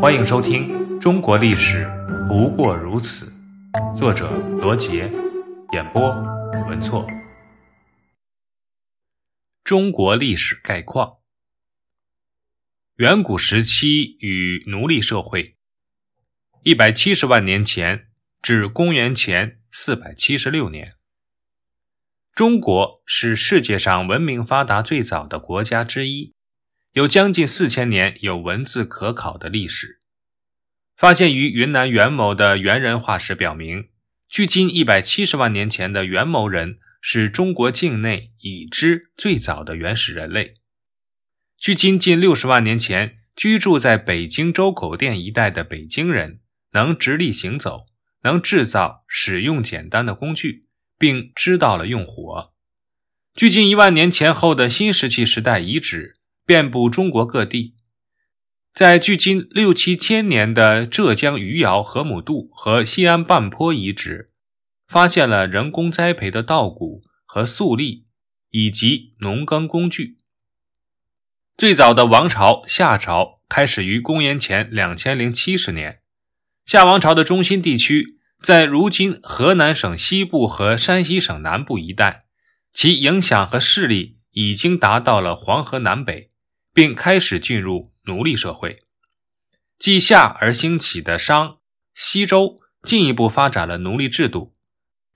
欢迎收听《中国历史不过如此》，作者罗杰，演播文措。中国历史概况：远古时期与奴隶社会，一百七十万年前至公元前四百七十六年。中国是世界上文明发达最早的国家之一。有将近四千年有文字可考的历史，发现于云南元谋的猿人化石表明，距今一百七十万年前的元谋人是中国境内已知最早的原始人类。距今近六十万年前居住在北京周口店一带的北京人，能直立行走，能制造使用简单的工具，并知道了用火。距今一万年前后的新石器时代遗址。遍布中国各地，在距今六七千年的浙江余姚河姆渡和西安半坡遗址，发现了人工栽培的稻谷和粟粒，以及农耕工具。最早的王朝夏朝开始于公元前两千零七十年，夏王朝的中心地区在如今河南省西部和山西省南部一带，其影响和势力已经达到了黄河南北。并开始进入奴隶社会，继夏而兴起的商、西周进一步发展了奴隶制度。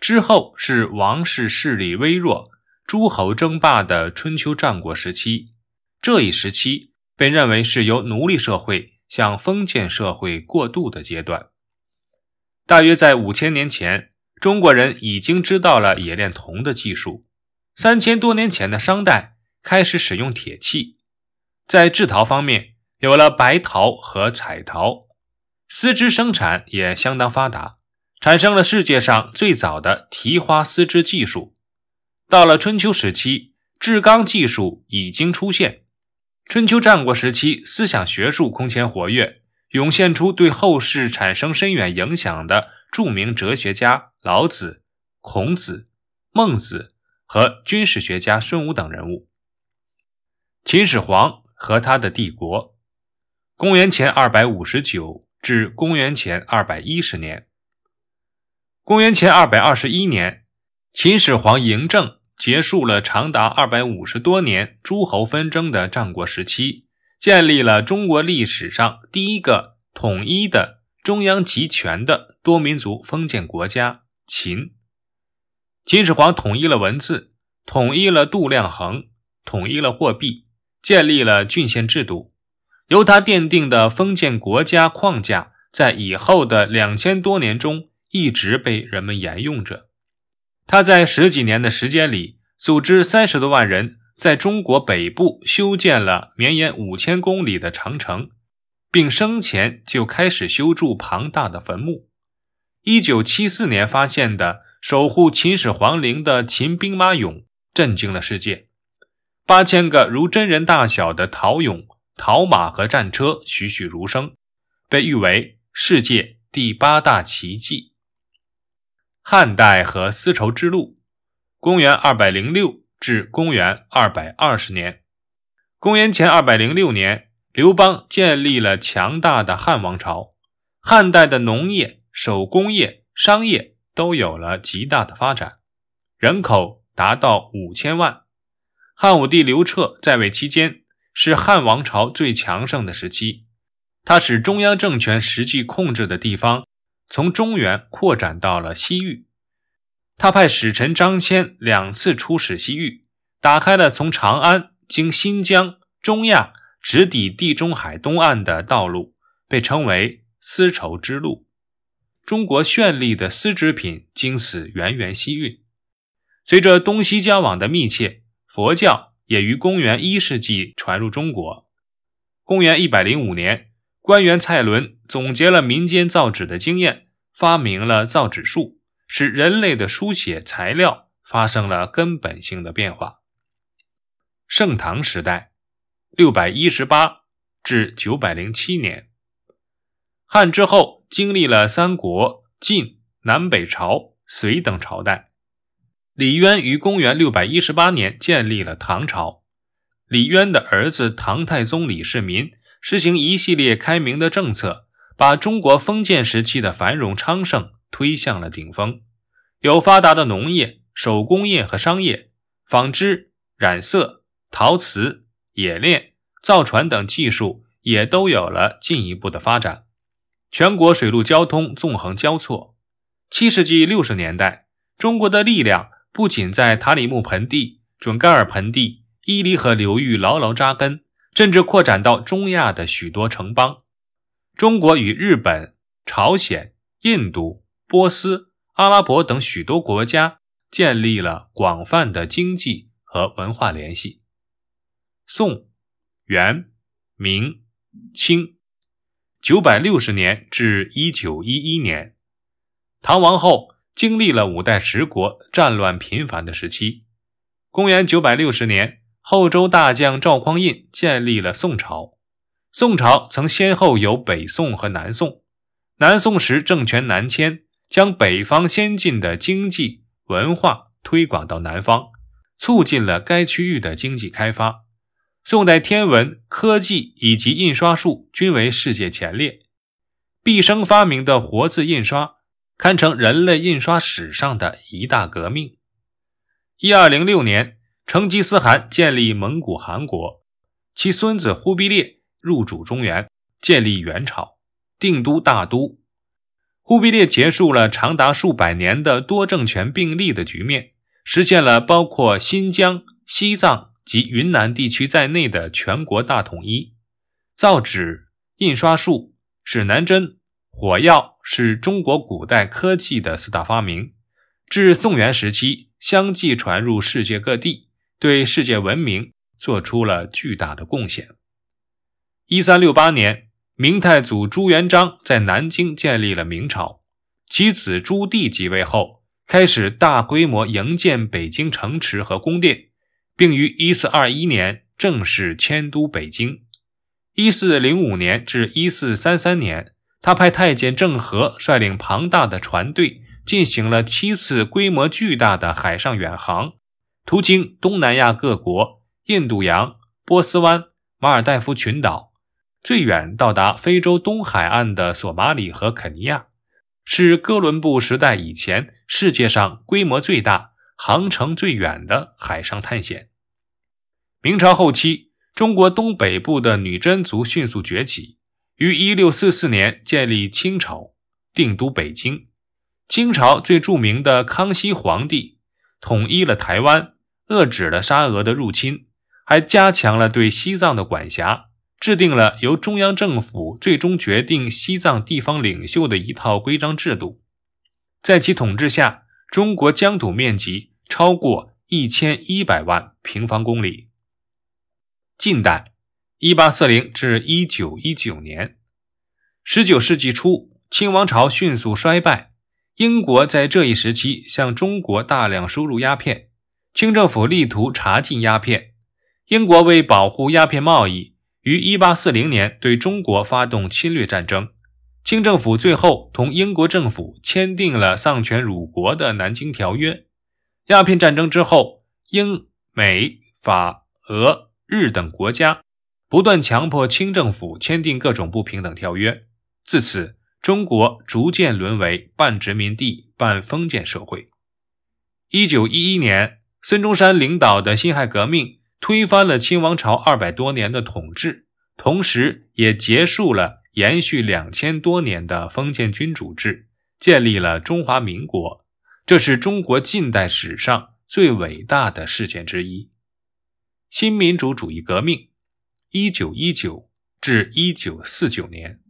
之后是王室势力微弱、诸侯争霸的春秋战国时期。这一时期被认为是由奴隶社会向封建社会过渡的阶段。大约在五千年前，中国人已经知道了冶炼铜的技术。三千多年前的商代开始使用铁器。在制陶方面，有了白陶和彩陶，丝织生产也相当发达，产生了世界上最早的提花丝织技术。到了春秋时期，制钢技术已经出现。春秋战国时期，思想学术空前活跃，涌现出对后世产生深远影响的著名哲学家老子、孔子、孟子和军事学家孙武等人物。秦始皇。和他的帝国，公元前二百五十九至公元前二百一十年。公元前二百二十一年，秦始皇嬴政结束了长达二百五十多年诸侯纷争的战国时期，建立了中国历史上第一个统一的中央集权的多民族封建国家——秦。秦始皇统一了文字，统一了度量衡，统一了货币。建立了郡县制度，由他奠定的封建国家框架，在以后的两千多年中一直被人们沿用着。他在十几年的时间里，组织三十多万人在中国北部修建了绵延五千公里的长城，并生前就开始修筑庞大的坟墓。一九七四年发现的守护秦始皇陵的秦兵马俑，震惊了世界。八千个如真人大小的陶俑、陶马和战车栩栩如生，被誉为世界第八大奇迹。汉代和丝绸之路，公元二百零六至公元二百二十年。公元前二百零六年，刘邦建立了强大的汉王朝，汉代的农业、手工业、商业都有了极大的发展，人口达到五千万。汉武帝刘彻在位期间是汉王朝最强盛的时期，他使中央政权实际控制的地方从中原扩展到了西域。他派使臣张骞两次出使西域，打开了从长安经新疆、中亚直抵地中海东岸的道路，被称为丝绸之路。中国绚丽的丝织品经此源源西运，随着东西交往的密切。佛教也于公元一世纪传入中国。公元一百零五年，官员蔡伦总结了民间造纸的经验，发明了造纸术，使人类的书写材料发生了根本性的变化。盛唐时代，六百一十八至九百零七年。汉之后经历了三国、晋、南北朝、隋等朝代。李渊于公元六百一十八年建立了唐朝。李渊的儿子唐太宗李世民实行一系列开明的政策，把中国封建时期的繁荣昌盛推向了顶峰。有发达的农业、手工业和商业，纺织、染色、陶瓷、冶炼、造船等技术也都有了进一步的发展。全国水陆交通纵横交错。七世纪六十年代，中国的力量不仅在塔里木盆地、准噶尔盆地、伊犁河流域牢牢扎根，甚至扩展到中亚的许多城邦。中国与日本、朝鲜、印度、波斯、阿拉伯等许多国家建立了广泛的经济和文化联系。宋、元、明、清。九百六十年至一九一一年，唐王后经历了五代十国战乱频繁的时期。公元九百六十年，后周大将赵匡胤建立了宋朝。宋朝曾先后有北宋和南宋。南宋时政权南迁，将北方先进的经济文化推广到南方，促进了该区域的经济开发。宋代天文、科技以及印刷术均为世界前列。毕生发明的活字印刷，堪称人类印刷史上的一大革命。一二零六年，成吉思汗建立蒙古汗国，其孙子忽必烈入主中原，建立元朝，定都大都。忽必烈结束了长达数百年的多政权并立的局面，实现了包括新疆、西藏。及云南地区在内的全国大统一，造纸、印刷术、指南针、火药是中国古代科技的四大发明，至宋元时期相继传入世界各地，对世界文明做出了巨大的贡献。一三六八年，明太祖朱元璋在南京建立了明朝，其子朱棣即位后，开始大规模营建北京城池和宫殿。并于一四二一年正式迁都北京。一四零五年至一四三三年，他派太监郑和率领庞大的船队，进行了七次规模巨大的海上远航，途经东南亚各国、印度洋、波斯湾、马尔代夫群岛，最远到达非洲东海岸的索马里和肯尼亚，是哥伦布时代以前世界上规模最大。航程最远的海上探险。明朝后期，中国东北部的女真族迅速崛起，于1644年建立清朝，定都北京。清朝最著名的康熙皇帝统一了台湾，遏制了沙俄的入侵，还加强了对西藏的管辖，制定了由中央政府最终决定西藏地方领袖的一套规章制度。在其统治下，中国疆土面积。超过一千一百万平方公里。近代，一八四零至一九一九年，十九世纪初，清王朝迅速衰败。英国在这一时期向中国大量输入鸦片，清政府力图查禁鸦片。英国为保护鸦片贸易，于一八四零年对中国发动侵略战争。清政府最后同英国政府签订了丧权辱国的《南京条约》。鸦片战争之后，英、美、法、俄、日等国家不断强迫清政府签订各种不平等条约，自此，中国逐渐沦为半殖民地半封建社会。一九一一年，孙中山领导的辛亥革命推翻了清王朝二百多年的统治，同时也结束了延续两千多年的封建君主制，建立了中华民国。这是中国近代史上最伟大的事件之一——新民主主义革命。一九一九至一九四九年，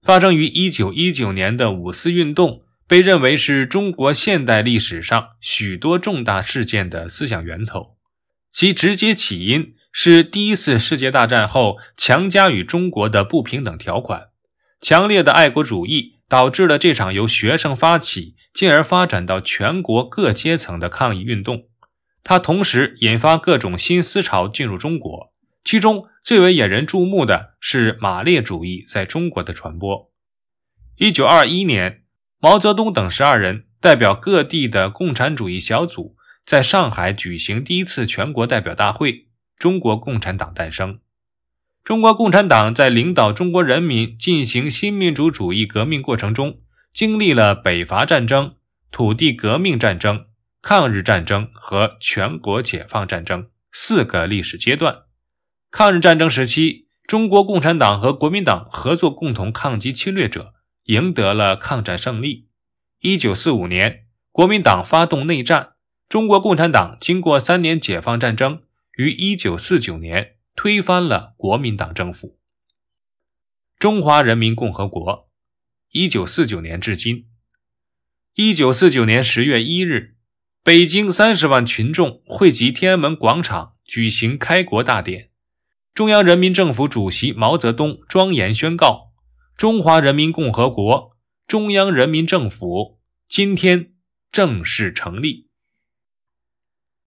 发生于一九一九年的五四运动被认为是中国现代历史上许多重大事件的思想源头。其直接起因是第一次世界大战后强加于中国的不平等条款，强烈的爱国主义。导致了这场由学生发起，进而发展到全国各阶层的抗议运动。它同时引发各种新思潮进入中国，其中最为引人注目的是马列主义在中国的传播。一九二一年，毛泽东等十二人代表各地的共产主义小组在上海举行第一次全国代表大会，中国共产党诞生。中国共产党在领导中国人民进行新民主主义革命过程中，经历了北伐战争、土地革命战争、抗日战争和全国解放战争四个历史阶段。抗日战争时期，中国共产党和国民党合作，共同抗击侵略者，赢得了抗战胜利。一九四五年，国民党发动内战，中国共产党经过三年解放战争，于一九四九年推翻了国民党政府。中华人民共和国，一九四九年至今。一九四九年十月一日，北京三十万群众汇集天安门广场举行开国大典。中央人民政府主席毛泽东庄严宣告：“中华人民共和国中央人民政府今天正式成立。”